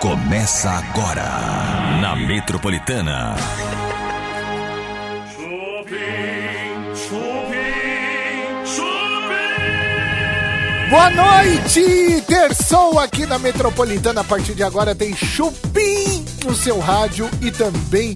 Começa agora na Metropolitana. Chupim, chupim, chupim. Boa noite! Terçou aqui na Metropolitana. A partir de agora tem Chupim no seu rádio e também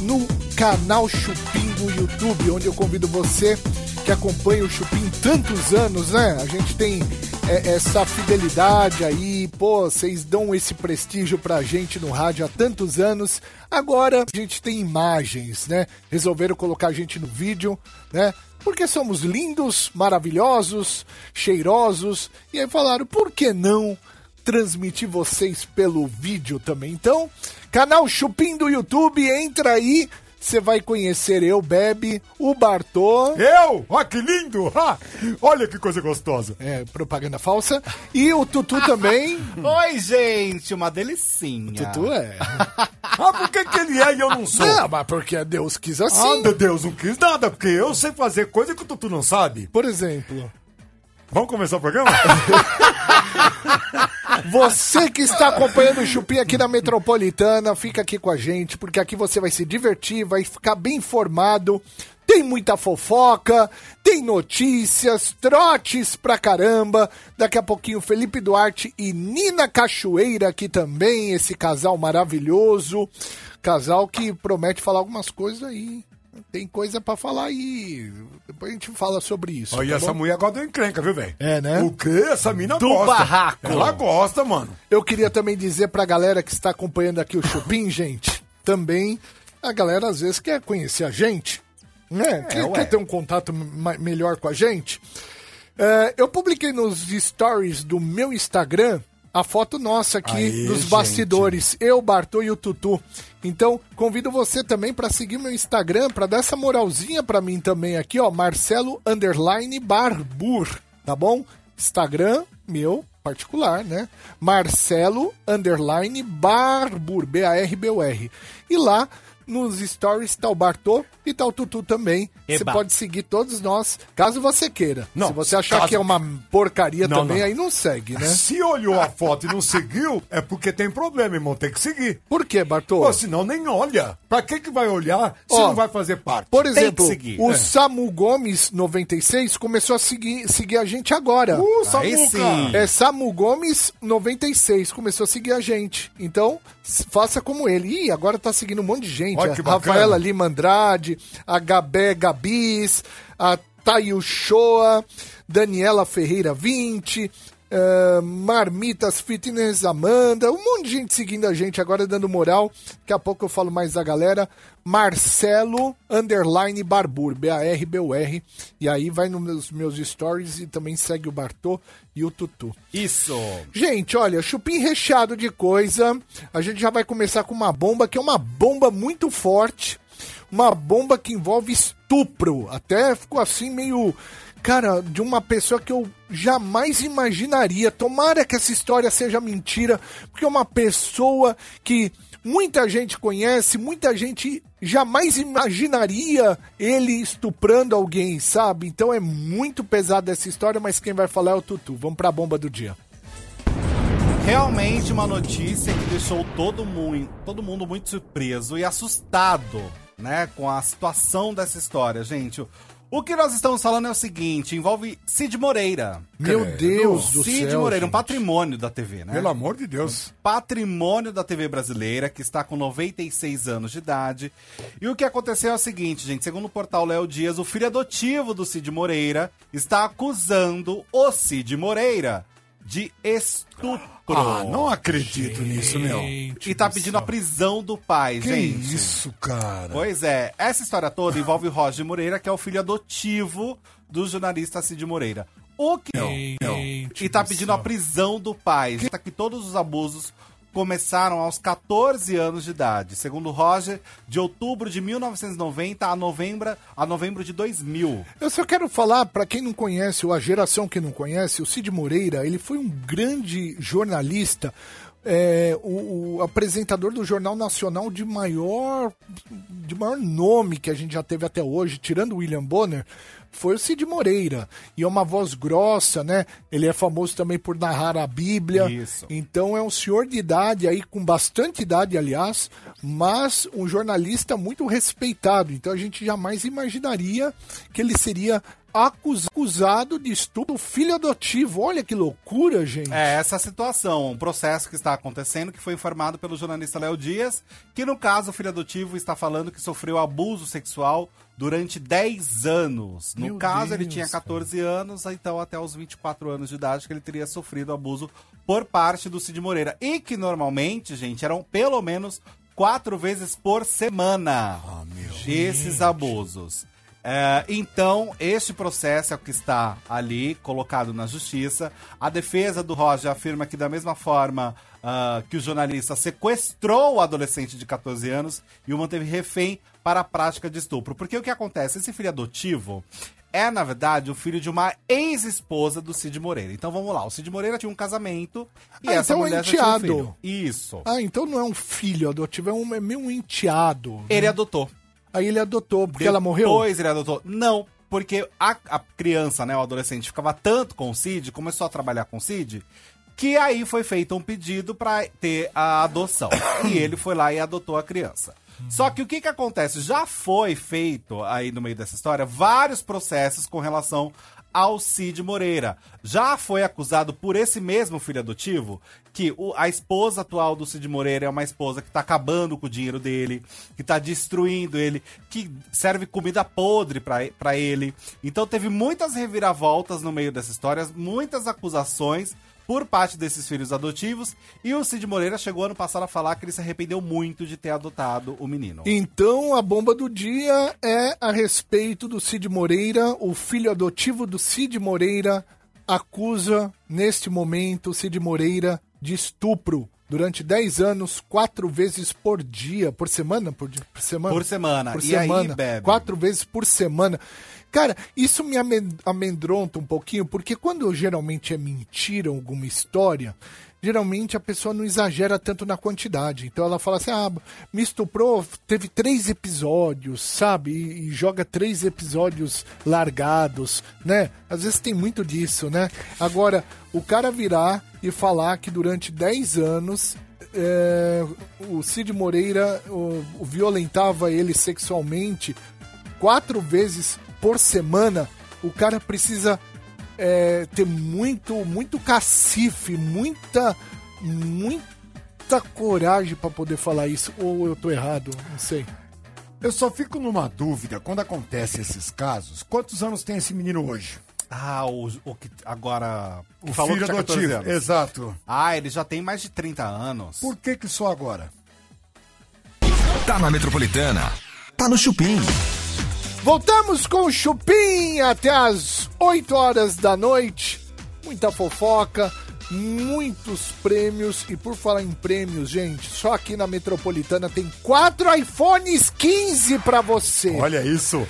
no canal Chupim do YouTube, onde eu convido você que acompanha o Chupim tantos anos, né? A gente tem essa fidelidade aí, pô, vocês dão esse prestígio pra gente no rádio há tantos anos. Agora a gente tem imagens, né? Resolveram colocar a gente no vídeo, né? Porque somos lindos, maravilhosos, cheirosos. E aí falaram, por que não transmitir vocês pelo vídeo também? Então, canal Chupim do YouTube, entra aí. Você vai conhecer eu, Bebe, o Bartô. Eu? Ó, que lindo! Ah, olha que coisa gostosa. É, propaganda falsa. E o Tutu também. Oi, gente, uma delicinha. Tutu é. Ah, por que, que ele é e eu não sou? Não, mas porque Deus quis assim. Ah, Deus, não quis nada, porque eu sei fazer coisa que o Tutu não sabe. Por exemplo, Vamos começar o programa? você que está acompanhando o Chupim aqui na Metropolitana, fica aqui com a gente, porque aqui você vai se divertir, vai ficar bem informado. Tem muita fofoca, tem notícias, trotes pra caramba. Daqui a pouquinho Felipe Duarte e Nina Cachoeira aqui também, esse casal maravilhoso. Casal que promete falar algumas coisas aí. Tem coisa pra falar aí. Depois a gente fala sobre isso. Olha, tá essa bom? mulher gosta de encrenca, viu, velho? É, né? O quê? Essa mina Do gosta. barraco. Ela gosta, mano. Eu queria também dizer pra galera que está acompanhando aqui o Chupim, gente, também a galera às vezes quer conhecer a gente, né? quer, ué. quer ter um contato melhor com a gente. É, eu publiquei nos stories do meu Instagram a foto nossa aqui nos gente. bastidores, eu, Bartô e o Tutu. Então, convido você também pra seguir meu Instagram, pra dar essa moralzinha pra mim também aqui, ó, Marcelo underline Barbur, tá bom? Instagram meu particular, né? Marcelo underline Barbur, B-A-R-B-U-R. E lá nos stories tá o Bartô e tá o Tutu também. Você pode seguir todos nós, caso você queira. Não, Se você achar caso- que é uma porcaria Não, também, não. aí não segue, né? Se olhou a foto e não seguiu, é porque tem problema, irmão. Tem que seguir. Por quê, Bartô? Pô, senão nem olha. Pra que que vai olhar se Ó, não vai fazer parte? Por exemplo, o é. Samu Gomes 96 começou a seguir, seguir a gente agora. Uh, sim. É Samu Gomes 96, começou a seguir a gente. Então, faça como ele. Ih, agora tá seguindo um monte de gente. Olha A. Rafaela Lima Andrade, a Gabé Gabis, a Tayo Shoa, Daniela Ferreira 20, eh, Marmitas Fitness Amanda, um monte de gente seguindo a gente agora, dando moral. Daqui a pouco eu falo mais da galera. Marcelo Underline Barbur, B-A-R-B-U-R. E aí vai nos meus, meus stories e também segue o Bartô e o Tutu. Isso. Gente, olha, chupim recheado de coisa. A gente já vai começar com uma bomba que é uma bomba muito forte. Uma bomba que envolve estupro. Até ficou assim meio. Cara, de uma pessoa que eu jamais imaginaria. Tomara que essa história seja mentira, porque é uma pessoa que muita gente conhece, muita gente jamais imaginaria ele estuprando alguém, sabe? Então é muito pesada essa história, mas quem vai falar é o Tutu. Vamos pra bomba do dia. Realmente uma notícia que deixou todo mundo, todo mundo muito surpreso e assustado, né, com a situação dessa história, gente. O- que nós estamos falando é o seguinte, envolve Cid Moreira. Meu Credo. Deus do Cid céu. Moreira, um gente. patrimônio da TV, né? Pelo amor de Deus. patrimônio da TV brasileira, que está com 96 anos de idade. E o que aconteceu é o seguinte, gente, segundo o portal Léo Dias, o filho adotivo do Cid Moreira está acusando o Cid Moreira de estupro. Ah, não acredito nisso, meu. E tá pedindo a prisão do pai, Que gente. isso, cara? Pois é, essa história toda envolve Roger Moreira, que é o filho adotivo do jornalista Cid Moreira. O que e tá pedindo a prisão do pai. Já que todos os abusos começaram aos 14 anos de idade. Segundo Roger, de outubro de 1990 a novembro, a novembro de 2000. Eu só quero falar, pra quem não conhece, ou a geração que não conhece, o Cid Moreira, ele foi um grande jornalista, é, o, o apresentador do Jornal Nacional de maior, de maior nome que a gente já teve até hoje, tirando William Bonner, foi o Cid Moreira. E é uma voz grossa, né? Ele é famoso também por narrar a Bíblia. Isso. Então é um senhor de idade aí, com bastante idade, aliás, mas um jornalista muito respeitado. Então a gente jamais imaginaria que ele seria acusado de estupro do filho adotivo. Olha que loucura, gente. É essa situação, um processo que está acontecendo, que foi informado pelo jornalista Léo Dias, que no caso o filho adotivo está falando que sofreu abuso sexual durante 10 anos. No Meu caso, ele Deus, tinha 14 anos, então até os 24 anos de idade que ele teria sofrido abuso por parte do Cid Moreira. E que normalmente, gente, eram pelo menos quatro vezes por semana esses abusos. É, então, este processo é o que está ali colocado na justiça. A defesa do Roger afirma que, da mesma forma ah, que o jornalista sequestrou o adolescente de 14 anos e o manteve refém para a prática de estupro. Porque o que acontece? Esse filho adotivo é, na verdade, o filho de uma ex-esposa do Cid Moreira. Então vamos lá, o Cid Moreira tinha um casamento e Ah, essa então é mulher um enteado. filho. Isso. Ah, então não é um filho adotivo, é, um, é meio um enteado. Ele adotou. Aí ele adotou, porque ela morreu? Depois ele adotou. Não, porque a, a criança, né, o adolescente, ficava tanto com o Cid, começou a trabalhar com o Cid, que aí foi feito um pedido pra ter a adoção. e ele foi lá e adotou a criança. Só que o que que acontece? Já foi feito aí no meio dessa história vários processos com relação ao Cid Moreira. Já foi acusado por esse mesmo filho adotivo que o- a esposa atual do Cid Moreira é uma esposa que tá acabando com o dinheiro dele, que tá destruindo ele, que serve comida podre pra ele. Então teve muitas reviravoltas no meio dessa história, muitas acusações por parte desses filhos adotivos. E o Cid Moreira chegou ano passado a falar que ele se arrependeu muito de ter adotado o menino. Então a bomba do dia é a respeito do Cid Moreira. O filho adotivo do Cid Moreira acusa, neste momento, o Cid Moreira de estupro. Durante 10 anos, quatro vezes por dia, por semana? Por, dia, por semana? Por semana. Por E aí, semana. Bebe? Quatro vezes por semana. Cara, isso me amedronta um pouquinho, porque quando geralmente é mentira alguma história, geralmente a pessoa não exagera tanto na quantidade. Então ela fala assim: ah, me estuprou, teve três episódios, sabe? E, e joga três episódios largados, né? Às vezes tem muito disso, né? Agora, o cara virar e falar que durante 10 anos é, o Cid Moreira o- o violentava ele sexualmente quatro vezes por semana, o cara precisa é, ter muito, muito cacife, muita, muita coragem pra poder falar isso. Ou eu tô errado, não sei. Eu só fico numa dúvida quando acontece esses casos. Quantos anos tem esse menino hoje? Ah, o, o que agora. O falou filho que tinha 14 adotivo. Exato. Ah, ele já tem mais de 30 anos. Por que que só agora? Tá na Metropolitana. Tá no Chupim. Voltamos com o Chupim até as 8 horas da noite. Muita fofoca, muitos prêmios. E por falar em prêmios, gente, só aqui na Metropolitana tem quatro iPhones 15 pra você. Olha isso.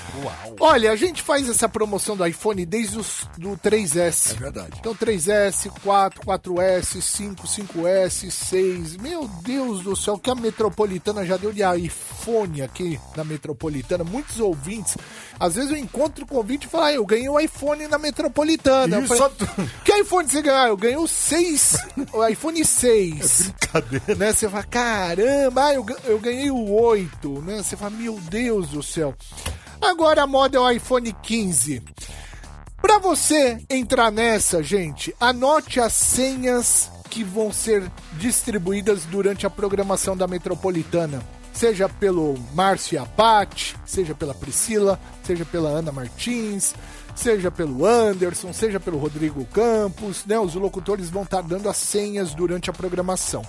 Olha, a gente faz essa promoção do iPhone desde os do 3S. É verdade. Então 3S, 4, 4S, 5, 5S, 6. Meu Deus do céu, que a Metropolitana já deu de iPhone aqui na Metropolitana. Muitos ouvintes. Às vezes eu encontro com o ouvinte e falo, ah, eu ganhei o iPhone na Metropolitana. Eu Isso falei, só- que iPhone você ganhou? Ah, Eu ganhei o 6, o iPhone 6 Cadê? né? Você fala, caramba, eu, eu ganhei o 8, né? Você fala, meu Deus do céu. Agora a moda é o iPhone 15. Pra você entrar nessa, gente, anote as senhas que vão ser distribuídas durante a programação da Metropolitana. Seja pelo Márcio Abate, seja pela Priscila, seja pela Ana Martins, seja pelo Anderson, seja pelo Rodrigo Campos, né? Os locutores vão estar dando as senhas durante a programação.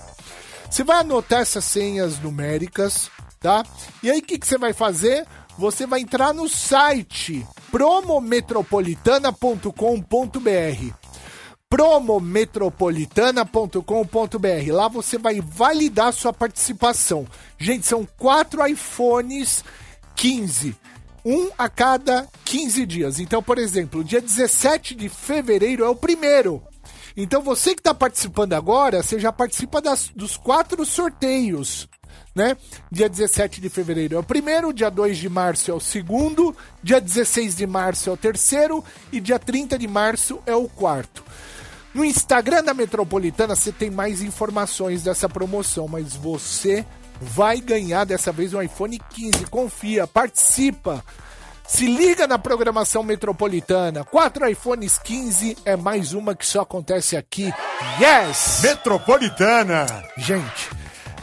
Você vai anotar essas senhas numéricas, tá? E aí o que, que você vai fazer? Você vai entrar no site promometropolitana.com.br promometropolitana.com.br. Lá você vai validar sua participação. Gente, são quatro iPhones 15. Um a cada 15 dias. Então, por exemplo, dia 17 de fevereiro é o primeiro. Então você que está participando agora, você já participa das- dos quatro sorteios. né? Dia 17 de fevereiro é o primeiro, dia 2 de março é o segundo, dia 16 de março é o terceiro e dia 30 de março é o quarto. No Instagram da Metropolitana você tem mais informações dessa promoção, mas você vai ganhar dessa vez um iPhone 15. Confia, participa. Se liga na programação metropolitana. Quatro iPhones 15 é mais uma que só acontece aqui. Yes! Metropolitana! Gente,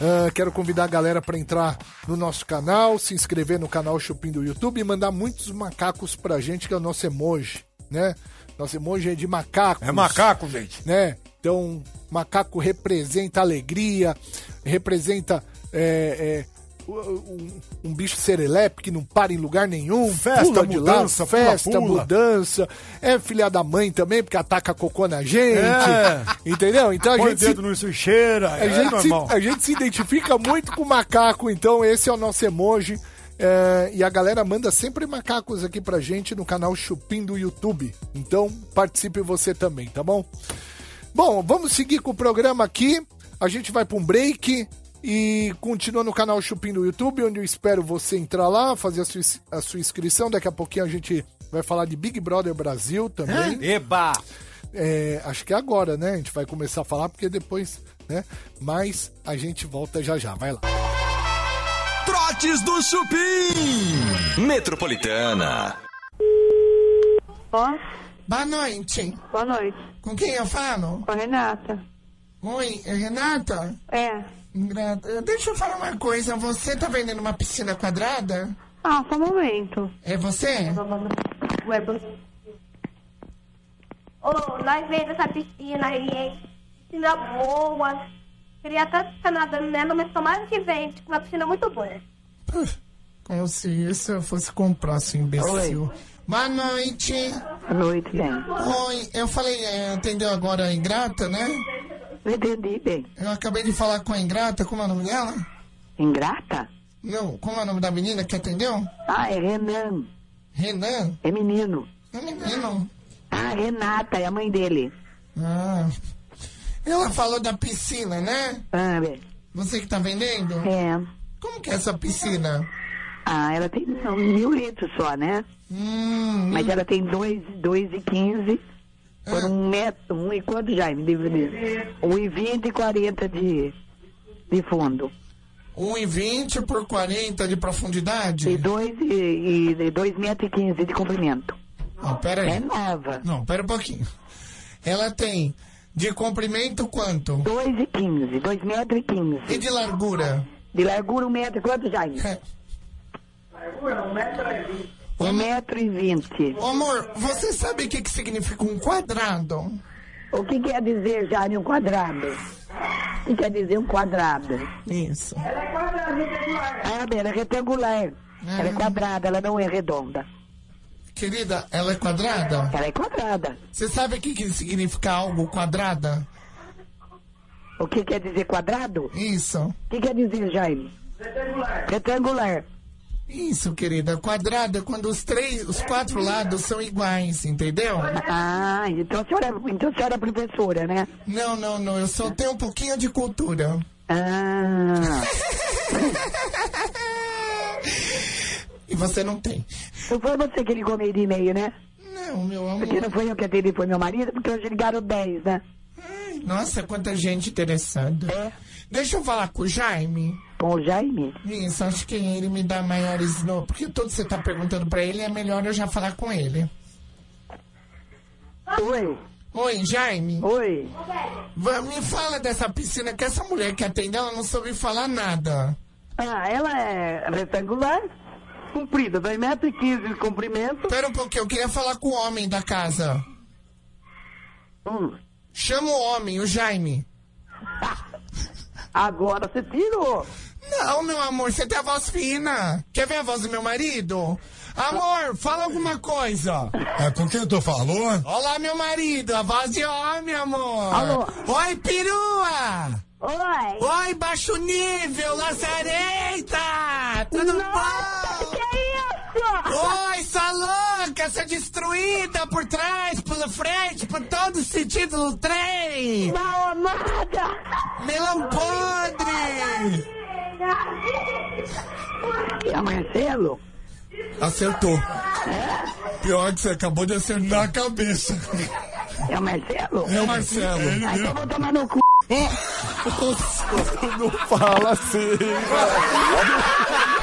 uh, quero convidar a galera para entrar no nosso canal, se inscrever no canal Chupim do YouTube e mandar muitos macacos pra gente, que é o nosso emoji, né? Nosso emoji é de macacos. É macaco, gente. Né? Então, macaco representa alegria, representa é, é, um, um, bicho serelepe que não para em lugar nenhum. Festa, mudança, lá, festa, pula, pula. mudança. É filha da mãe também, porque ataca cocô na gente. É. Entendeu? Então a Põe gente. dedo se, no cheira. A, é gente se, a gente se identifica muito com o macaco, então esse é o nosso emoji. É, e a galera manda sempre macacos aqui pra gente no canal Chupim do YouTube. Então participe você também, tá bom? Bom, vamos seguir com o programa aqui. A gente vai para um break. E continua no canal Chupim do YouTube, onde eu espero você entrar lá, fazer a sua, a sua inscrição. Daqui a pouquinho a gente vai falar de Big Brother Brasil também. Eba! É, acho que é agora, né? A gente vai começar a falar, porque depois, né? Mas a gente volta já já. Vai lá. Trotes do Chupim! Metropolitana. Ó. Boa noite. Boa noite. Com quem eu falo? Com a Renata. Oi, é Renata? É. Deixa eu falar uma coisa. Você tá vendendo uma piscina quadrada? Ah, só um momento. É você? Ué, você... Ô, oh, nós vendemos essa piscina aí, piscina boa. Queria até ficar nadando nela, mas tomara que vem. Tipo, uma piscina muito boa. Como se isso eu fosse comprar, seu imbecil. Oi. Boa noite. Boa noite, bem. Oi, eu falei, é, atendeu agora a ingrata, né? Entendi bem. Eu acabei de falar com a Ingrata, como é o nome dela? Ingrata? Não, como é o nome da menina que atendeu? Ah, é Renan. Renan? É menino. É menino. Ah, Renata, é a mãe dele. Ah. Ela falou da piscina, né? Ah, é. Você que tá vendendo? É. Como que é essa piscina? Ah, ela tem são mil litros só, né? Hum, Mas ela tem dois, dois e quinze por ah. um metro, um e quanto, Jaime? De, um e vinte e quarenta de, de fundo. Um e vinte por quarenta de profundidade? E dois, e, e dois metros e quinze de comprimento. Oh, pera aí. É nova. Não, pera um pouquinho. Ela tem de comprimento quanto? Dois e quinze, dois metros e quinze. E de largura? De largura um metro e quanto, Jaime? É. Largura um metro e vinte. Um metro e vinte. Amor, você sabe o que, que significa um quadrado? O que quer dizer, Jane, um quadrado? O que quer dizer um quadrado? Isso. Ela é quadrada, Ah, ela é retangular. Ah. Ela é quadrada, ela não é redonda. Querida, ela é quadrada? Ela é quadrada. Você sabe o que, que significa algo quadrada? O que quer dizer quadrado? Isso. O que quer dizer, Jaime? Retangular. Retangular. Isso, querida. Quadrado é quando os três, os quatro lados são iguais, entendeu? Ah, então a senhora, então a senhora é professora, né? Não, não, não. Eu só tenho um pouquinho de cultura. Ah. e você não tem. Não foi você que ligou meio de meio, né? Não, meu amor. Porque não foi eu que atendi, foi meu marido, porque hoje ligaram 10, né? Ai, nossa, quanta gente interessada. É. Deixa eu falar com o Jaime. Com o Jaime? Isso, acho que ele me dá maiores... No... Porque tudo que você tá perguntando pra ele, é melhor eu já falar com ele. Oi. Oi, Jaime. Oi. Me fala dessa piscina, que essa mulher que atendeu, ela não soube falar nada. Ah, ela é retangular, comprida, 2,15 metros e de comprimento. Pera um pouquinho, eu queria falar com o homem da casa. Hum. Chama o homem, o Jaime. Agora você tirou. Não, meu amor, você tem a voz fina. Quer ver a voz do meu marido? Amor, fala alguma coisa. É, com quem eu tô falando? Olá, meu marido, a voz de homem, amor. Alô. Oi, perua. Oi. Oi, baixo nível, lazareita. Tudo Nossa, bom? Que é isso? Oi, sua louca, você é destruída por trás, pela frente, por todo sentido do trem. Mal amada. Melão podre. É o Marcelo? Acertou. Pior que você acabou de acertar a cabeça. É o Marcelo? É o Marcelo. Ah, então eu vou tomar no cu. Não fala assim.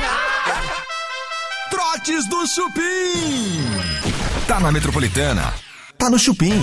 Trotes do Chupim. Tá na Metropolitana. Tá no Chupim.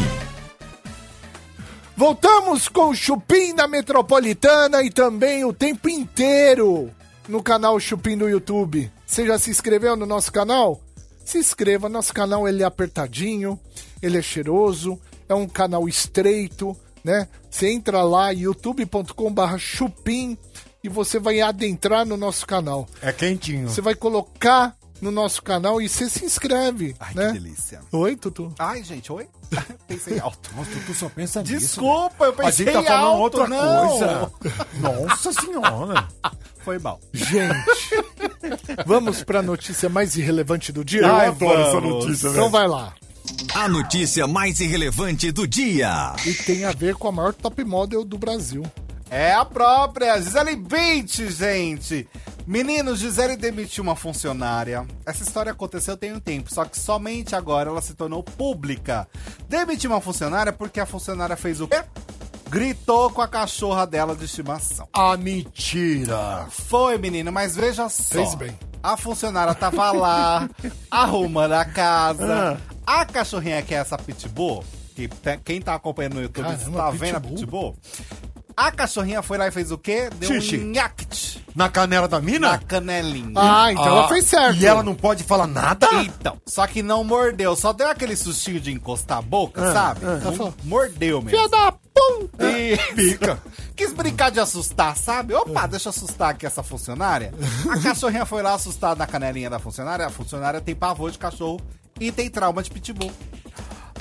Voltamos com o Chupim na Metropolitana e também o tempo inteiro no canal Chupim do YouTube. Você já se inscreveu no nosso canal? Se inscreva, nosso canal ele é apertadinho, ele é cheiroso, é um canal estreito, né? Você entra lá youtube.com/barra chupim e você vai adentrar no nosso canal. É quentinho. Você vai colocar no nosso canal e você se inscreve, Ai, né? que delícia. Oi, Tutu. Ai, gente, oi? Pensei alto. Nossa, tu só pensa nisso. Desculpa, eu A pensei gente tá falando alto, outra não. coisa. Nossa senhora. Foi mal. Gente, vamos para a notícia mais irrelevante do dia? Eu Ai, adoro essa vamos. notícia, Então vai lá. A notícia mais irrelevante do dia. E tem a ver com a maior top model do Brasil. É a própria Gisele Bündchen, gente. Meninos, Gisele demitiu uma funcionária. Essa história aconteceu tem um tempo, só que somente agora ela se tornou pública. Demitiu uma funcionária porque a funcionária fez o quê? Gritou com a cachorra dela de estimação. Ah, mentira. Foi, menino, mas veja só. Fez bem. A funcionária tava lá, arrumando a casa. A cachorrinha que é essa pitbull, que quem tá acompanhando no YouTube Caramba, tá vendo a pitbull? A cachorrinha foi lá e fez o quê? Deu Xixi. um nhact Na canela da na mina? canelinha. Ah, então ela fez certo. E ela não pode falar nada? Então, só que não mordeu, só deu aquele sustinho de encostar a boca, Ah, sabe? Ela Não falou, mordeu mesmo. Filha da puta! E Pica. quis brincar de assustar, sabe? Opa, deixa eu assustar aqui essa funcionária. A cachorrinha foi lá assustada na canelinha da funcionária. A funcionária tem pavor de cachorro e tem trauma de pitbull.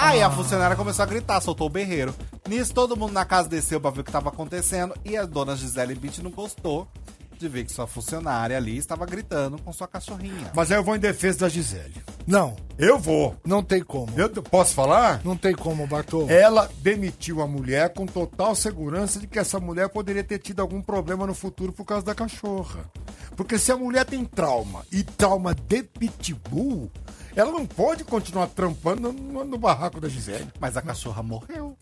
Aí a funcionária começou a gritar, soltou o berreiro. Nisso, todo mundo na casa desceu pra ver o que tava acontecendo e a dona Gisele Beach não gostou de ver que sua funcionária ali estava gritando com sua cachorrinha. Mas aí eu vou em defesa da Gisele. Não, Eu vou. não tem como. Eu posso falar? Não tem como, Bartô. Ela demitiu a mulher com total segurança de que essa mulher poderia ter tido algum problema no futuro por causa da cachorra. Porque se a mulher tem trauma e trauma de pitbull, ela não pode continuar trampando no, no barraco da Gisele. Mas a cachorra morreu.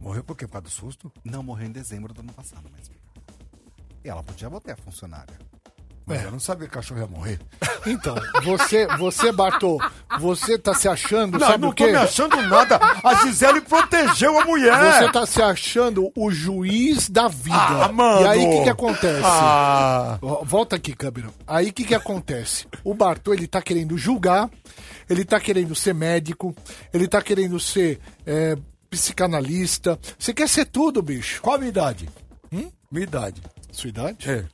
Morreu por quê? Por causa do susto? Não morreu em dezembro do ano passado mesmo. E ela podia botar a funcionária. Mas eu não sabia que a cachorra ia morrer. Então, você, você, Bartô, você tá se achando, Não, sabe não o tô quê? me achando nada. A Gisele protegeu a mulher. Você tá se achando o juiz da vida. Ah, mano. E aí, o que que acontece? Ah, Volta aqui, câmera. Aí o que que acontece? O Bartô, ele tá querendo julgar, ele tá querendo ser médico, ele tá querendo ser é, psicanalista. Você quer ser tudo, bicho. qual a minha idade? Minha idade. Sua idade? É,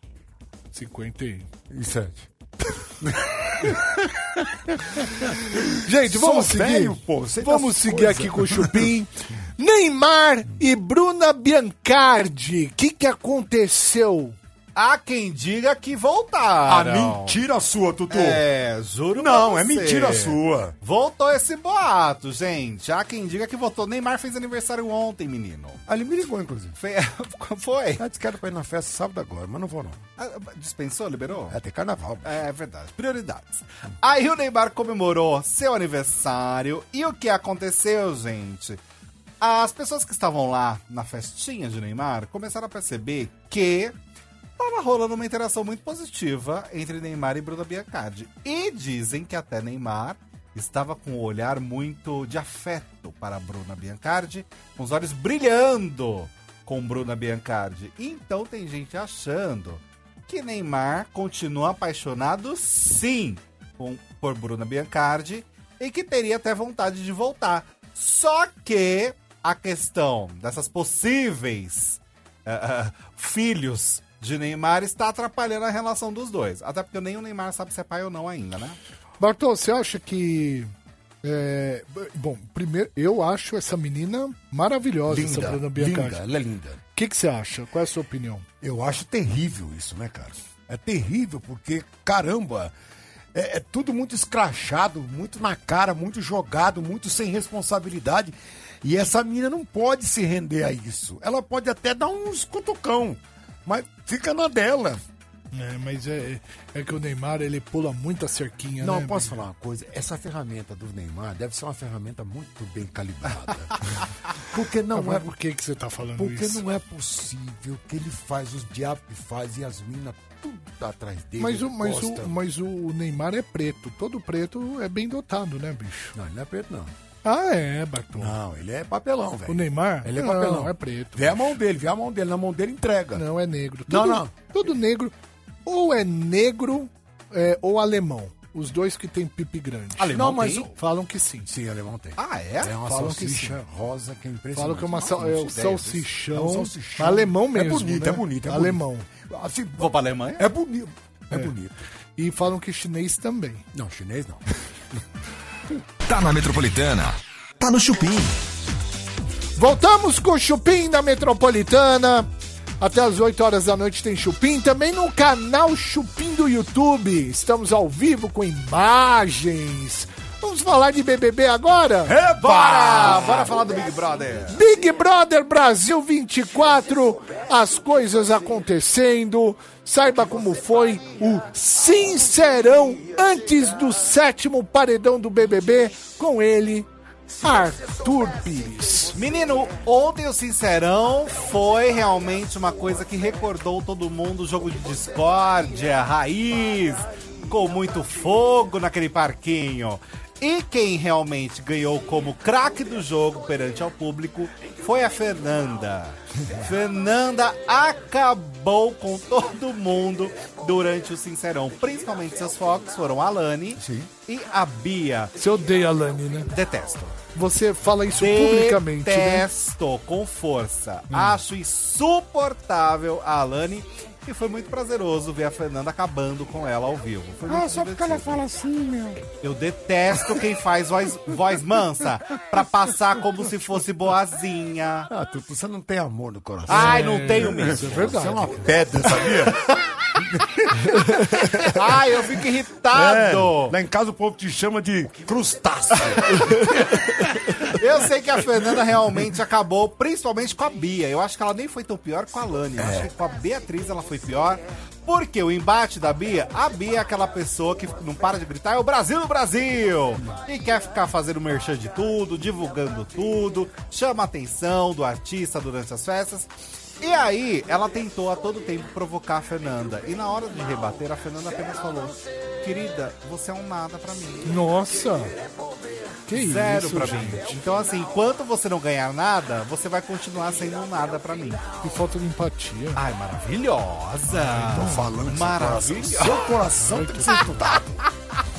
51. Gente, Sou vamos seguir. velho, pô, vamos seguir coisas. aqui com o Chupim. Neymar e Bruna Biancardi. O que que aconteceu? Há quem diga que A voltaram. mentira sua, Tutu. É, juro Não, é mentira sua. Voltou esse boato, gente. Há quem diga que voltou. Neymar fez aniversário ontem, menino. Ah, Ele me ligou, inclusive. Fe- Foi? Ah, disse que era pra ir na festa sábado agora, mas não vou não. Ah, Dispensou, liberou? É, tem carnaval. É verdade. Prioridades. Aí o Neymar comemorou seu aniversário. E o que aconteceu, gente? As pessoas que estavam lá na festinha de Neymar começaram a perceber que tava rolando uma interação muito positiva entre Neymar e Bruna Biancardi. E dizem que até Neymar estava com um olhar muito de afeto para Bruna Biancardi, com os olhos brilhando com Bruna Biancardi. Então tem gente achando que Neymar continua apaixonado sim com- por Bruna Biancardi e que teria até vontade de voltar. Só que a questão dessas possíveis ah, ah, filhos de Neymar está atrapalhando a relação dos dois. Até porque nem o Neymar sabe se é pai ou não ainda, né? Bartô, você acha que. é, bom, primeiro, eu acho essa menina maravilhosa, essa Linda, Bruna Biancardi. linda, ela é linda. O que, que você acha? Qual é a sua opinião? Eu acho terrível isso, né, cara? É terrível porque, caramba, é, é tudo muito escrachado, muito na cara, muito jogado, muito sem responsabilidade. E essa menina não pode se render a isso. Ela pode até dar uns cutucão, mas fica na dela. É, mas é, é que o Neymar, ele pula muita cerquinha, Não, né? posso falar uma coisa? Essa ferramenta do Neymar deve ser uma ferramenta muito bem calibrada. Porque não Mas é por que, que você tá falando Porque isso? não é possível que ele faz os diabos que faz e as minas tudo atrás dele. Mas, o, mas, o, mas o Neymar é preto. Todo preto é bem dotado, né, bicho? Não, ele não é preto, não. Ah, é, Bartô. Não, ele é papelão, velho. O Neymar? Ele é não, papelão. é preto. Vê a mão dele, vê a mão dele. Na mão dele entrega. Não, é negro. Não, Todo- não. Todo negro, ou é negro é, ou alemão. Os dois que tem pipi grande. Alemão não, mas tem? falam que sim. Sim, alemão tem. Ah, é? É uma Falam que salsicha rosa que é impressionante. Falam que é, uma sal, não é o salsichão. É um salsichão. alemão mesmo. É bonito, né? é bonito. É alemão. bonito. Assim, Vou pra Alemanha? é bonito. É, bonito. E falam que chinês também. Não, chinês não. Tá na Metropolitana. Tá no Chupim. Voltamos com o Chupim da Metropolitana. Até as 8 horas da noite tem Chupim. Também no canal Chupim do YouTube. Estamos ao vivo com imagens. Vamos falar de BBB agora? Bora! Bora falar do Big Brother. Big Brother Brasil 24, as coisas acontecendo. Saiba como foi o Sincerão antes do sétimo paredão do BBB com ele, Arthur Pires. Menino, ontem o Sincerão foi realmente uma coisa que recordou todo mundo, jogo de discórdia, raiz, com muito fogo naquele parquinho. E quem realmente ganhou como craque do jogo perante ao público foi a Fernanda. Fernanda acabou com todo mundo durante o Sincerão. Principalmente seus focos foram a Lani e a Bia. Você odeia a Lani, né? Detesto. Você fala isso publicamente, né? Detesto com força. Acho insuportável a Alane. E foi muito prazeroso ver a Fernanda acabando com ela ao vivo. Foi muito divertido. fala assim, meu. Eu detesto quem faz voz, voz mansa pra passar como se fosse boazinha. Ah, tu, você não tem amor no coração. Ai, não tenho Isso mesmo. é verdade. Você é uma pedra, sabia? Ai, eu fico irritado. Lá em casa o povo te chama de crustáceo. Eu sei que a Fernanda realmente acabou, principalmente com a Bia. Eu acho que ela nem foi tão pior com a Lani. Eu acho que com a Beatriz ela foi pior. Porque o embate da Bia, a Bia é aquela pessoa que não para de gritar, é o Brasil do Brasil! E quer ficar fazendo merchan de tudo, divulgando tudo, chama a atenção do artista durante as festas. E aí, ela tentou a todo tempo provocar a Fernanda. E na hora de rebater, a Fernanda apenas falou: Querida, você é um nada pra mim. Nossa. Que Zero isso, pra gente. mim. Então, assim, enquanto você não ganhar nada, você vai continuar sendo um nada pra mim. Que falta de empatia. Ai, maravilhosa! Tô falando que Maravilhosa! Seu coração tem que ser estudado.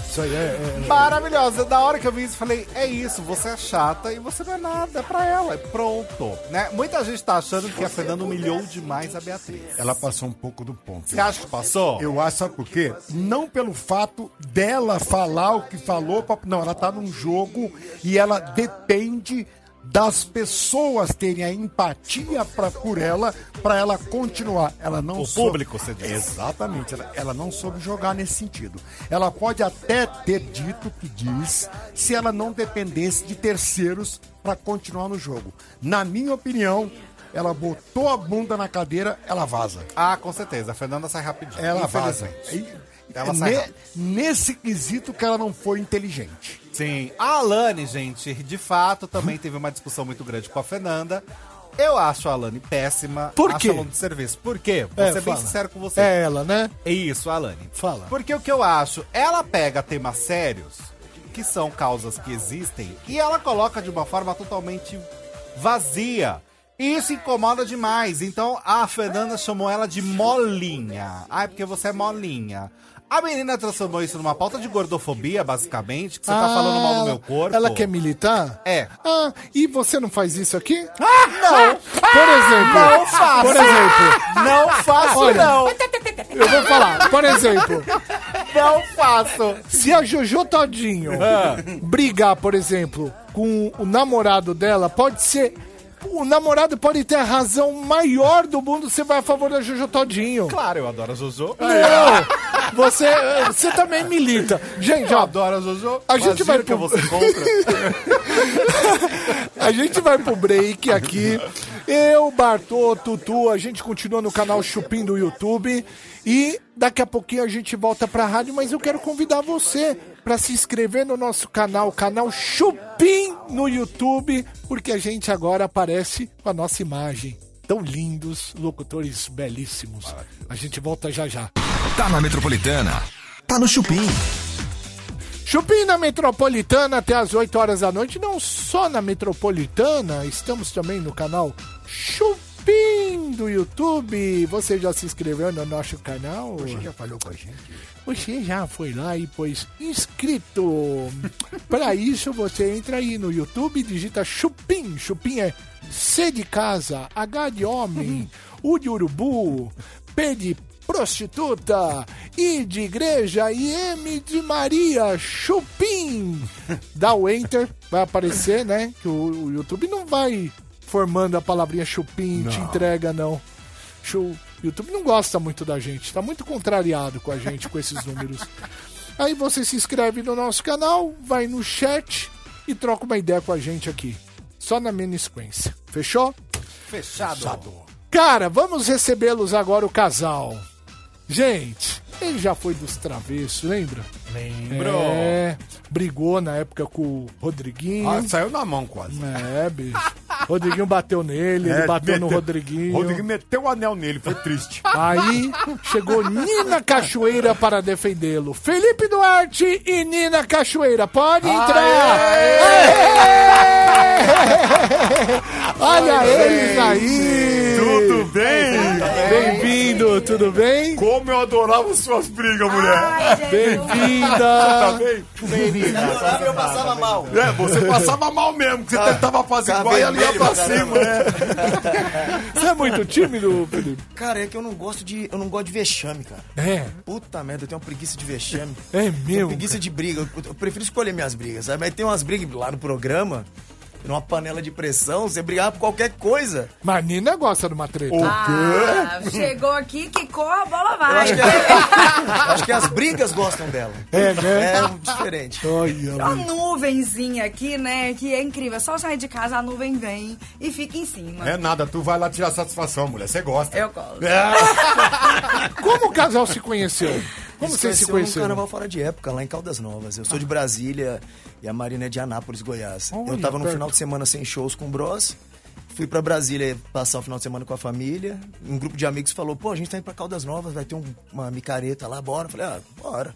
Isso aí é, é- Maravilhosa! Da hora que eu vi isso, falei, é isso, você é chata e você não é nada pra ela. E pronto. Né? Muita gente tá achando que a Fernanda humilhou demais a Beatriz. Ela passou um pouco do ponto. Você acha que passou? Eu acho, sabe por quê? Não pelo fato dela falar o que falou. pra- Não, ela tá num jogo e ela depende das pessoas terem a empatia pra, por ela para ela continuar. Ela não O sou- público, você diz. Exatamente. Ela, ela não soube jogar nesse sentido. Ela pode até ter dito o que diz se ela não dependesse de terceiros para continuar no jogo. Na minha opinião, ela botou a bunda na cadeira, ela vaza. Ah, com certeza. A Fernanda sai rapidinho. Ela vaza. E- Ela sai ne- rápido. nesse quesito que ela não foi inteligente. Sim. A Alane, gente, de fato, também teve uma discussão muito grande com a Fernanda. Eu acho a Alane péssima. Por acho quê? ela um desserviço. Por quê? Vou É, ser bem fala. sincero com você. é ela, né? É isso, Alane. Fala. Porque o que eu acho, ela pega temas sérios, que são causas que existem, e ela coloca de uma forma totalmente vazia. E isso incomoda demais. Então a Fernanda chamou ela de molinha. Ah, é porque você é molinha. A menina transformou isso numa pauta de gordofobia, basicamente, que você tá falando mal do meu corpo. Ah, Ela quer militar? É. Ah, e você não faz isso aqui? Ah, não! Por exemplo. Não faço! Por exemplo. Não faço, Olha. não! Eu vou falar. Por exemplo. Não faço! Se a Jojo Todinho Ah. brigar, por exemplo, com o namorado dela, pode ser. O namorado pode ter a razão maior do mundo, você vai a favor da Jojo Todinho. Claro, eu adoro a Jojo. Não! Você, você também milita. Gente, Eu ó, adoro a Jojo. A gente vai pro- contra. A gente vai pro break aqui. Eu, Bartô, Tutu, a gente continua no canal Chupim do YouTube. E daqui a pouquinho a gente volta pra rádio, mas eu quero convidar você para se inscrever no nosso canal, canal Chupim no YouTube, porque a gente agora aparece com a nossa imagem. Tão lindos, locutores belíssimos. A gente volta já já. Tá na Metropolitana. Tá no Chupim. Chupim na Metropolitana até as 8 horas da noite. Não só na Metropolitana, estamos também no canal Chupim do YouTube. Você já se inscreveu no nosso canal? Você já falou com a gente? Você já foi lá e pôs inscrito. Para isso, você entra aí no YouTube e digita Chupim. Chupim é C de casa, H de homem, U de urubu, P de prostituta, I de igreja e M de Maria. Chupim. Dá o enter, vai aparecer, né? Que o, o YouTube não vai formando a palavrinha chupim, te entrega, não. Chu- YouTube não gosta muito da gente, tá muito contrariado com a gente com esses números. Aí você se inscreve no nosso canal, vai no chat e troca uma ideia com a gente aqui. Só na menisquência. Fechou? Fechado. Cara, vamos recebê-los agora o casal. Gente, ele já foi dos travessos, lembra? Lembro. É, brigou na época com o Rodriguinho. Ah, saiu na mão quase. É, bicho. Rodriguinho bateu nele, ele É, bateu no meteu- Rodriguinho. Rodrigo meteu o anel nele, foi triste. Aí chegou Nina Cachoeira para defendê-lo. Felipe Duarte e Nina Cachoeira, pode entrar! Aê! Tudo bem? Como eu adorava suas brigas, mulher. Tá Bem-vinda! bem? eu passava mal. É, você passava mal mesmo, que você tentava apaziguar e ela ia pra cima, né? Você é muito tímido, Felipe? Cara, é que eu não gosto de. Eu não gosto de vexame, cara. É, Puta merda, eu tenho uma preguiça de vexame. é Tenho meu. preguiça de briga. Eu, eu prefiro escolher minhas brigas, sabe? Mas tem umas brigas lá no programa, numa panela de pressão, você brigava por qualquer coisa. Mas Nina gosta de uma treta. Ah, chegou aqui, quicou, a bola Eu vai. acho que, eu acho que as brigas gostam dela. É, né? É diferente. Olha, Uma nuvenzinha aqui, né? Que é incrível. É só sair de casa, a nuvem vem e fica em cima. É nada, tu vai lá tirar satisfação, mulher. Você gosta. Eu gosto. É. Como o casal se conheceu? Como vocês se conheceram? carnaval fora de época, lá em Caldas Novas. Eu sou de Brasília e a Marina é de Anápolis, Goiás. Olha, eu tava no perto. final de semana sem shows com o Bros. Fui pra Brasília passar o final de semana com a família. Um grupo de amigos falou: pô, a gente tá indo pra Caldas Novas, vai ter um- uma micareta lá, bora. Eu falei: ah, bora.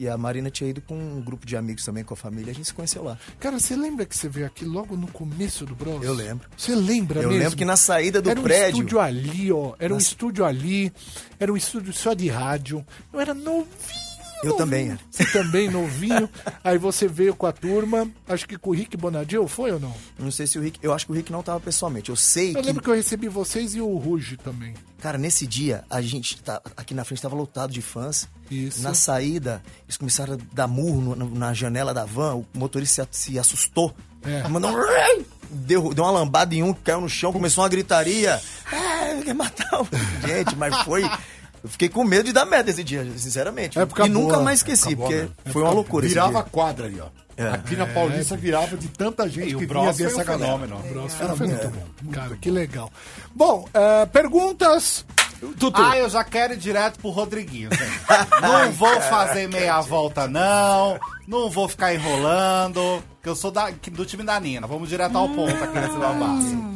E a Marina tinha ido com um grupo de amigos também, com a família. A gente se conheceu lá. Cara, você lembra que você veio aqui logo no começo do Bros? Eu lembro. Você lembra Eu mesmo? lembro que na saída do era um prédio. estúdio ali, ó. Era um Nossa. estúdio ali. Era um estúdio só de rádio. Eu era novinho. Eu novinho. também. Você também novinho. Aí você veio com a turma. Acho que com o Rick Bonadil, foi ou não? Não sei se o Rick. Eu acho que o Rick não tava pessoalmente. Eu sei Eu que. lembro que eu recebi vocês e o Ruge também. Cara, nesse dia, a gente tá aqui na frente tava lotado de fãs. Isso. Na saída, eles começaram a dar murro no- na janela da van, o motorista se, se assustou. É. Mandou um... Deu, deu uma lambada em um que caiu no chão, começou uma gritaria. É, quer matar o... Gente, mas foi... Eu fiquei com medo de dar merda esse dia, sinceramente. Época e nunca mais esqueci, porque boa, né? foi uma loucura esse Virava dia. quadra ali, ó. É. Aqui na Paulista virava de tanta gente E que o vinha Bros ver foi essa galera. fenômeno. Era muito bom. Cara, que legal. Bom, eh, perguntas. Tutu. Ah, eu já quero ir direto pro Rodriguinho. Não vou fazer meia volta, não. Não vou ficar enrolando. Que eu sou da- do time da Nina. Vamos direto ao ponto aqui nesse babado.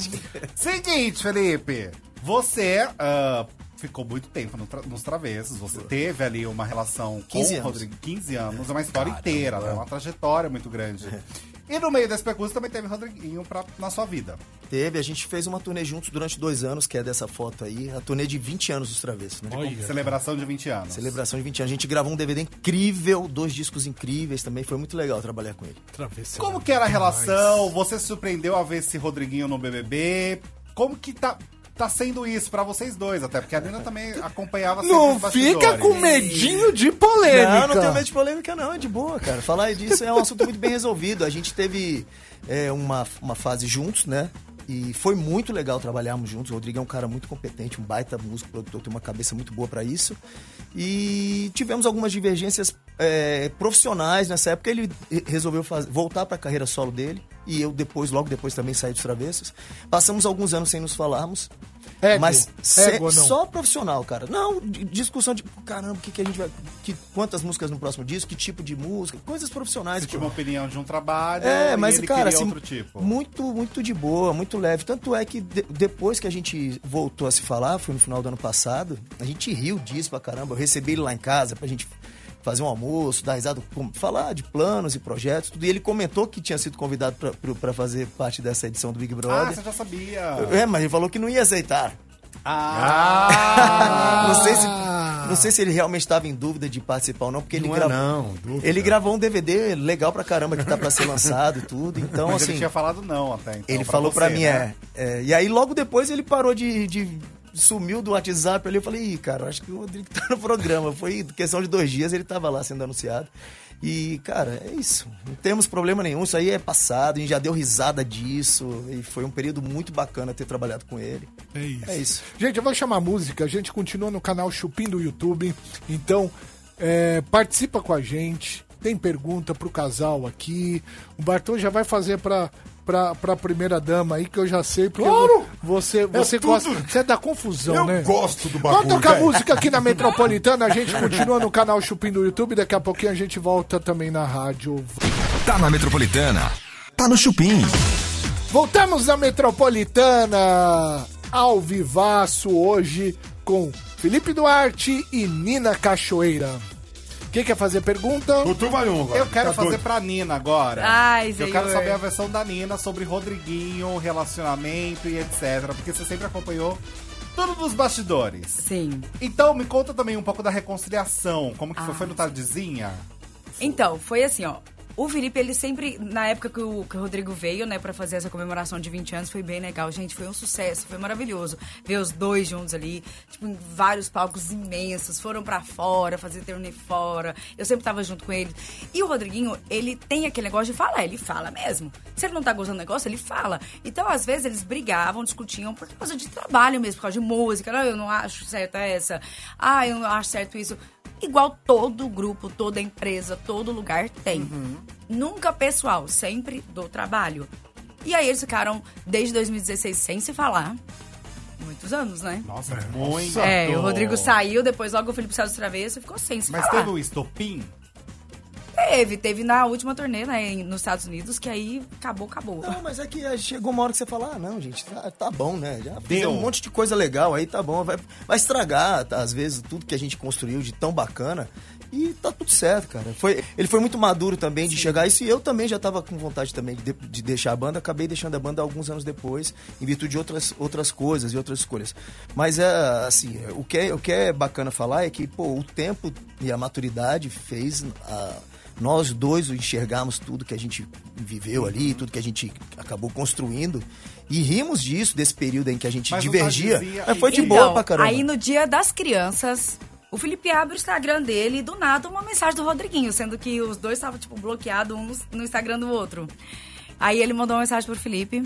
Seguinte, Felipe. Você ah, ficou muito tempo no tra- nos travessos. Você teve ali uma relação com 15 o. Rodrigo. 15 anos. É uma história inteira, né? uma trajetória muito grande. E no meio desse percurso também teve Rodriguinho pra, na sua vida. Teve, a gente fez uma turnê juntos durante dois anos, que é dessa foto aí. A turnê de 20 anos dos Travessos, né? Olha. Celebração de 20 anos. Celebração de 20 anos. A gente gravou um DVD incrível, dois discos incríveis também. Foi muito legal trabalhar com ele. Como que era a relação? Você se surpreendeu a ver esse Rodriguinho no BBB? Como que tá, tá sendo isso pra vocês dois? Até porque a Nina também acompanhava sempre Não os fica com medinho de polêmica. Não, não tenho medo de polêmica, não. É de boa, cara. Falar disso é um assunto muito bem resolvido. A gente teve é, uma, uma fase juntos, né? E foi muito legal trabalharmos juntos. O Rodrigo é um cara muito competente, um baita músico, produtor, tem uma cabeça muito boa para isso. E tivemos algumas divergências é, profissionais nessa época. Ele resolveu faz... voltar para a carreira solo dele e eu depois, logo depois também saí dos Travessos. Passamos alguns anos sem nos falarmos. Ego. Mas Ego se- só profissional, cara. Não, di- discussão de caramba, o que, que a gente vai. Que, quantas músicas no próximo disco, que tipo de música, coisas profissionais. Você pô. tinha uma opinião de um trabalho É, e mas, ele cara, assim, outro tipo. muito, muito de boa, muito leve. Tanto é que de- depois que a gente voltou a se falar, foi no final do ano passado, a gente riu disso pra caramba. Eu recebi ele lá em casa pra gente fazer um almoço, dar risada, falar de planos e projetos, tudo. E ele comentou que tinha sido convidado pra- pra pra fazer parte dessa edição do Big Ah, Brother. você já sabia. É, mas ele falou que não ia aceitar. Ah! Não sei se, não sei se ele realmente estava em dúvida de participar ou não, porque ele Não é gravou. não, dúvida. Ele gravou um DVD legal pra caramba que tá pra ser lançado e tudo. Então, Mas assim. ele tinha falado não até então. Ele falou você, pra mim, né? é, é, E aí logo depois ele parou de. de- sumiu do WhatsApp ali. Eu falei, Ih, cara, acho que o Rodrigo tá no programa. Foi questão de dois dias, ele tava lá sendo anunciado. E, cara, é isso. Não temos problema nenhum. Isso aí é passado, a gente já deu risada disso. E foi um período muito bacana ter trabalhado com ele. É isso. É isso. Gente, eu vou chamar música. A gente continua no canal Chupim do YouTube. Então, é, participa com a gente. Tem pergunta pro casal aqui. O Bartô já vai fazer pra, pra, pra primeira dama aí, que eu já sei. Porque Claro! você, você tudo- gosta. Você é da confusão, Eu né? gosto do Vamos bagulho. tocar velho. música aqui na Metropolitana. A gente continua no canal Chupim do YouTube. Daqui a pouquinho a gente volta também na rádio. Tá na Metropolitana. Tá no Chupim. Voltamos na Metropolitana ao vivaço hoje com Felipe Duarte e Nina Cachoeira. Quem quer fazer pergunta? Agora. Eu quero Tá fazer doido. pra Nina agora. Ai, Eu senhor. quero saber a versão da Nina sobre Rodriguinho, relacionamento e etc. Porque você sempre acompanhou tudo dos bastidores. Sim. Então, me conta também um pouco da reconciliação. Como que foi? Ah. Foi no Tardezinha? Então, foi assim, ó. O Felipe, ele sempre, na época que o, que o Rodrigo veio, né, pra fazer essa comemoração de 20 anos, foi bem legal. Gente, foi um sucesso, foi maravilhoso. Ver os dois juntos ali, tipo, em vários palcos imensos, foram pra fora, fazer turnê fora. Eu sempre tava junto com ele. E o Rodriguinho, ele tem aquele negócio de falar, ele fala mesmo. Se ele não tá gostando do negócio, ele fala. Então, às vezes, eles brigavam, discutiam por causa de trabalho mesmo, por causa de música. Não, eu não acho certo essa. Ah, eu não acho certo isso. Igual todo grupo, toda empresa, todo lugar tem. Nunca pessoal, sempre do trabalho. E aí eles ficaram desde 2016 sem se falar. Muitos anos, né? Nossa, muito. É, o Rodrigo saiu, depois logo o Felipe saiu do travesso e ficou sem se Mas falar. teve o estopim? Teve, teve na última turnê, né, nos Estados Unidos, que aí acabou, acabou. Não, mas é que é, chegou uma hora que você fala, ah, não, gente, tá, tá bom, né? Já Deu. um monte de coisa legal aí, tá bom. Vai, vai estragar, tá, às vezes, tudo que a gente construiu de tão bacana. E tá tudo certo, cara. Foi, ele foi muito maduro também de chegar a isso. E eu também já tava com vontade também de, de deixar a banda. Acabei deixando a banda alguns anos depois, em virtude de outras, outras coisas e outras escolhas. Mas, é assim, o que é, o que é bacana falar é que, pô, o tempo e a maturidade fez... A, nós dois enxergamos tudo que a gente viveu ali, tudo que a gente acabou construindo. E rimos disso, desse período em que a gente Mas divergia. dizia- Mas foi de Então, boa pra caramba. Aí no dia das crianças, o Felipe abre o Instagram dele e do nada uma mensagem do Rodriguinho, sendo que os dois estavam, tipo, bloqueados um no, no Instagram do outro. Aí ele mandou uma mensagem pro Felipe.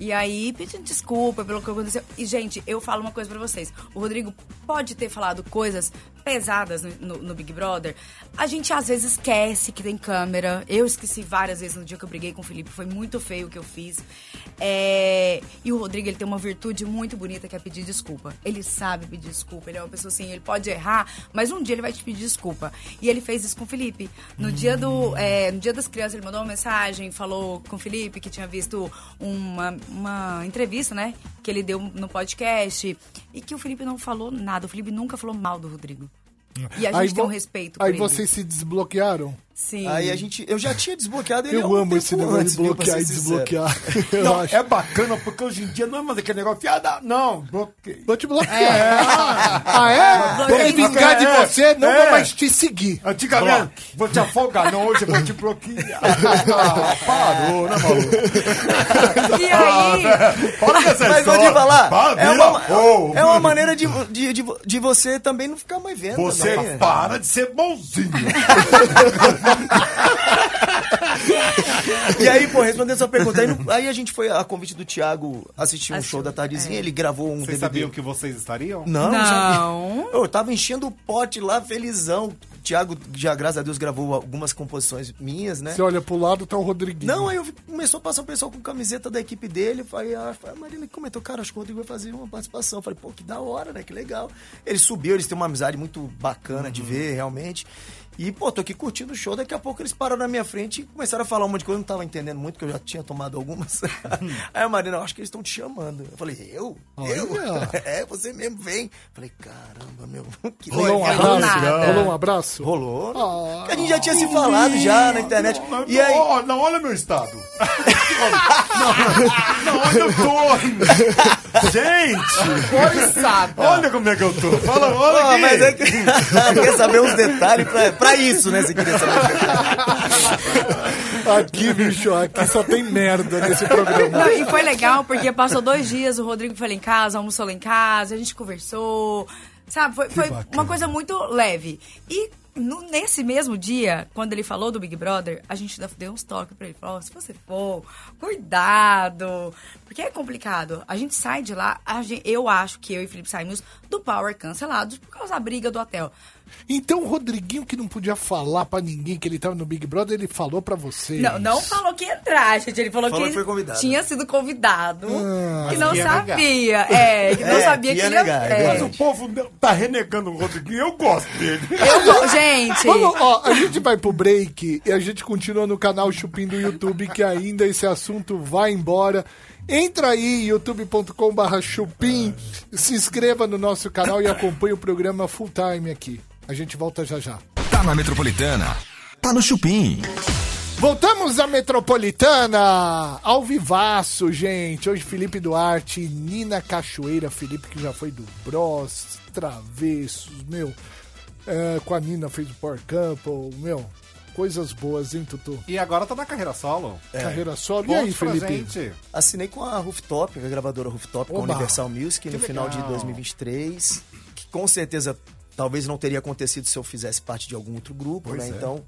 E aí, pedindo desculpa pelo que aconteceu. E, gente, eu falo uma coisa pra vocês. O Rodrigo pode ter falado coisas pesadas no, no- Big Brother. A gente, às vezes, esquece que tem câmera. Eu esqueci várias vezes no dia que eu briguei com o Felipe. Foi muito feio o que eu fiz. É, E o Rodrigo, ele tem uma virtude muito bonita que é pedir desculpa. Ele sabe pedir desculpa. Ele é uma pessoa assim, ele pode errar, mas um dia ele vai te pedir desculpa. E ele fez isso com o Felipe. No dia do, é, no dia das crianças, ele mandou uma mensagem, falou com o Felipe que tinha visto uma, uma entrevista, né? Que ele deu no podcast. E que o Felipe não falou nada. O Felipe nunca falou mal do Rodrigo. E a gente tem um respeito Aí vocês se desbloquearam? Sim. Aí a gente. Eu já tinha desbloqueado ele Eu um amo tempo esse negócio antes, de bloquear e desbloquear. Eu Não, acho. é bacana porque hoje em dia não é mais aquele negócio, fiada, não, bloqueei. Vou te bloquear. Ah, é? Vou me vingar de É, você, não é. vou mais te seguir. Antigamente, vou te afogar, não, hoje eu vou te bloquear. Ah, parou, né, maluco? E aí... Para com essa Mas vou te história. falar, Para, é uma, Ô, é uma maneira de, de, de, de você também não ficar mais vendo. Você também. para de ser bonzinho. E aí, pô, respondendo sua pergunta, aí, no- aí a gente foi a convite do Thiago assistir um Assistiu, show da tardezinha, é. ele gravou um Vocês DVD. sabiam que vocês estariam? Não, não. Eu tava enchendo o pote lá, felizão. O Thiago, já graças a Deus, gravou algumas composições minhas, né? Você olha pro lado, tá o Rodriguinho. Não, aí eu vi- começou a passar um pessoal com camiseta da equipe dele. Aí a, a Marina comentou, cara, acho que o Rodrigo vai fazer uma participação. Eu falei, pô, que da hora, né? Que legal. Ele subiu, eles têm uma amizade muito bacana de ver, realmente. E, pô, tô aqui curtindo o show. Daqui a pouco eles pararam na minha frente e começaram a falar um monte de coisa. Eu não tava entendendo muito, porque eu já tinha tomado algumas. aí a Marina, eu acho que eles estão te chamando. Eu falei, eu? Eu? Olha. é, você mesmo vem. Eu falei, caramba, meu. Que Rolou um legal. abraço? nada. Rolou um abraço? Rolou. Ah. Porque a gente já tinha se falado já na internet. Não, E aí, ó, não, olha meu estado. não, não, onde eu tô? Gente! Olha como é que eu tô. Fala, olha aqui. mas é que... quer saber os detalhes pra, pra isso, né? Você queria saber. Aqui, bicho, aqui só tem merda nesse programa. Não, e foi legal porque passou dois dias, o Rodrigo foi lá em casa, almoçou lá em casa, a gente conversou, sabe? Foi, foi uma coisa muito leve. E no- nesse mesmo dia, quando ele falou do Big Brother, a gente deu uns toques pra ele. Falou, "Ó, se você for, cuidado. Porque é complicado. A gente sai de lá, a gen- eu acho que eu e Felipe saímos do Power cancelados por causa da briga do hotel. Então o Rodriguinho, que não podia falar pra ninguém que ele tava no Big Brother, ele falou pra você. Não, não falou que ia entrar, gente. Ele falou, Falou que, que foi tinha sido convidado. Ah. que não que ia negar. sabia. É, que não É, sabia que que ia ele ia. negar, é. Mas o povo tá renegando o Rodriguinho, eu gosto dele. Eu gente. Vamos, ó, a gente vai pro break e a gente continua no canal Chupim do YouTube, que ainda esse assunto vai embora. Entra aí, youtube.com.br chupim, se inscreva no nosso canal e acompanhe o programa full time aqui. A gente volta já já. Tá na Metropolitana. Tá no Chupim. Voltamos à Metropolitana, ao vivaço, gente. Hoje Felipe Duarte, Nina Cachoeira, Felipe que já foi do Bros, Travessos, meu. é, com a Nina fez o Power Couple, meu. Coisas boas, hein, Tutu? E agora tá na carreira solo. Carreira solo. E aí, Felipe? gente. Assinei com a Rooftop, a gravadora Rooftop, com a Oba! Universal Music, no final de 2023. Que com certeza talvez não teria acontecido se eu fizesse parte de algum outro grupo, né? Então,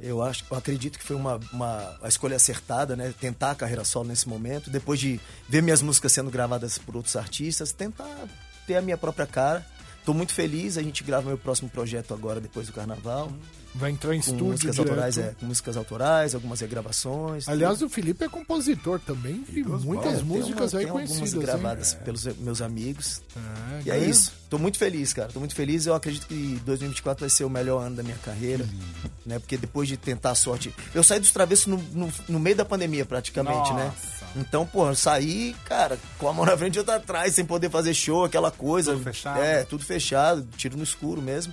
eu acho, eu acredito que foi uma, uma a escolha acertada, né? Tentar a carreira solo nesse momento, depois de ver minhas músicas sendo gravadas por outros artistas, tentar ter a minha própria cara. Tô muito feliz, a gente grava meu próximo projeto agora, depois do carnaval. Vai entrar em Com estúdio músicas direto. autorais, é, com músicas autorais, algumas regravações. Aliás, o Felipe é compositor também e muitas É, músicas aí uma- tem conhecidas. algumas gravadas pelos meus amigos. É, E é isso. Tô muito feliz, cara. Tô muito feliz. Eu acredito que 2024 vai ser o melhor ano da minha carreira. Né? Porque depois de tentar a sorte. Eu saí dos travessos no, no, no meio da pandemia, praticamente, né? Então, pô, eu saí, cara, com a mão na frente e outra atrás, sem poder fazer show, aquela coisa. Tudo fechado. É, tudo fechado, tiro no escuro mesmo.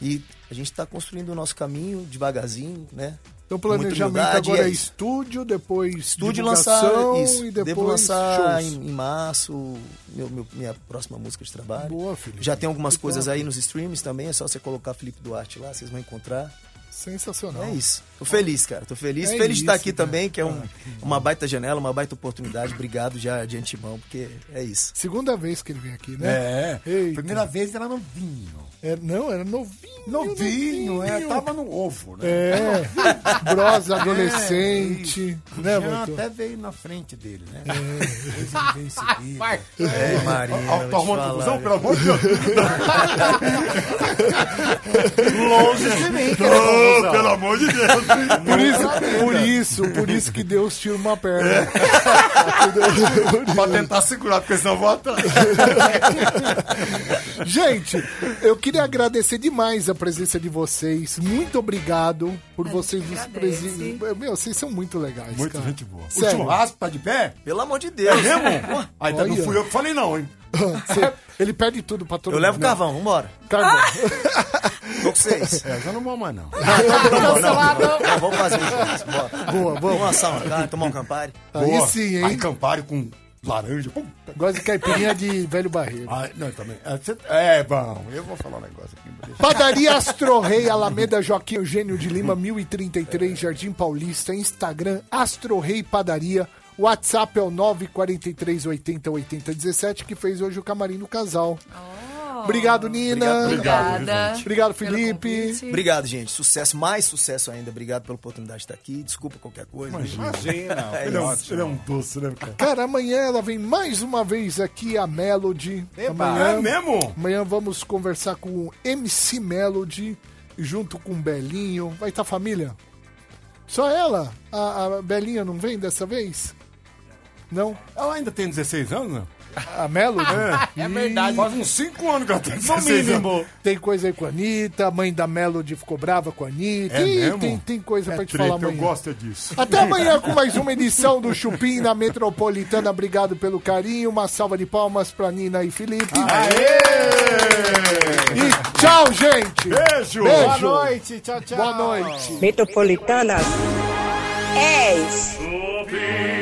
E a gente tá construindo o nosso caminho devagarzinho, né? Então o planejamento agora é, é estúdio, depois Estúdio lançar isso. e depois Devo lançar shows. em, em março meu, meu- minha próxima música de trabalho. Boa, Felipe. Já tem algumas Que coisas top. aí nos streams também, é só você colocar Felipe Duarte lá, vocês vão encontrar. Sensacional. É isso. Tô feliz, cara. Tô feliz. É feliz de estar isso, aqui cara. também, que é um- uma baita janela, uma baita oportunidade. Obrigado já de antemão, porque é isso. Segunda vez que ele vem aqui, né? É. Eita. Primeira vez era novinho. É, não, era novinho. Novinho, é. Tava no ovo, né? É, Bros adolescente, né, Já Boto? até veio na frente dele, né? Depois ele veio em seguida. É, Marina, Ó, Tá falar, confusão, pelo amor de Deus. Longe de mim, Ô, pelo amor de Deus. Por isso, por isso, por isso que Deus tira uma perna. pra tentar segurar, porque senão eu vou atrás. Gente, eu queria agradecer demais a presença de vocês. Muito obrigado por vocês nos presentearem. Meu, vocês são muito legais, Muito cara. gente boa. O Sério. churrasco tá de pé? Pelo amor de Deus. Mesmo? Aí tá, não Olha. fui eu que falei não, hein? Cê- ele perde tudo pra todo Eu mundo. levo carvão, vambora. Carvão. Tô com vocês. É, eu já não vou mais não. Não, vamos fazer isso. Bora. Boa, Vamos boa. assar uma carne, tomar um campari. Aí Boa. sim, hein? Aí Campari com laranja. Pum. Gosto de caipirinha de velho barreiro. Ai, não, também. É, É, bom, eu vou falar um negócio aqui. deixa- Padaria Astro Rei, Alameda Joaquim Eugênio de Lima, 1033, Jardim Paulista. Instagram, Astro Rei Padaria. WhatsApp é o 943 80 80 17, que fez hoje o camarim do casal. Obrigado, Nina. Obrigada. Obrigado, pelo Felipe. Obrigado, gente. Sucesso, mais sucesso ainda. Obrigado pela oportunidade de estar aqui. Desculpa qualquer coisa. Imagina. É Ele é, um, ele é um doce, né, cara? Cara, amanhã ela vem mais uma vez aqui, a Melody. Eba. Amanhã, É mesmo? amanhã vamos conversar com o MC Melody, junto com o Belinho. Vai estar família? Só ela? A, a Belinha não vem dessa vez? Não? Ela ainda tem 16 anos, né? A Melody? É verdade. Faz uns 5 anos que ela tem No 16 anos. mínimo. Tem coisa aí com a Anitta, a mãe da Melody ficou brava com a Anitta. É Ih, mesmo? tem, tem coisa É pra te treta, falar eu amanhã. gosto é disso. Até amanhã com mais uma edição do Chupim na Metropolitana. Obrigado pelo carinho. Uma salva de palmas pra Nina e Felipe. E tchau, gente. Beijo! Beijo. Boa noite. Tchau, tchau. Boa noite. Metropolitana 10. Chupim,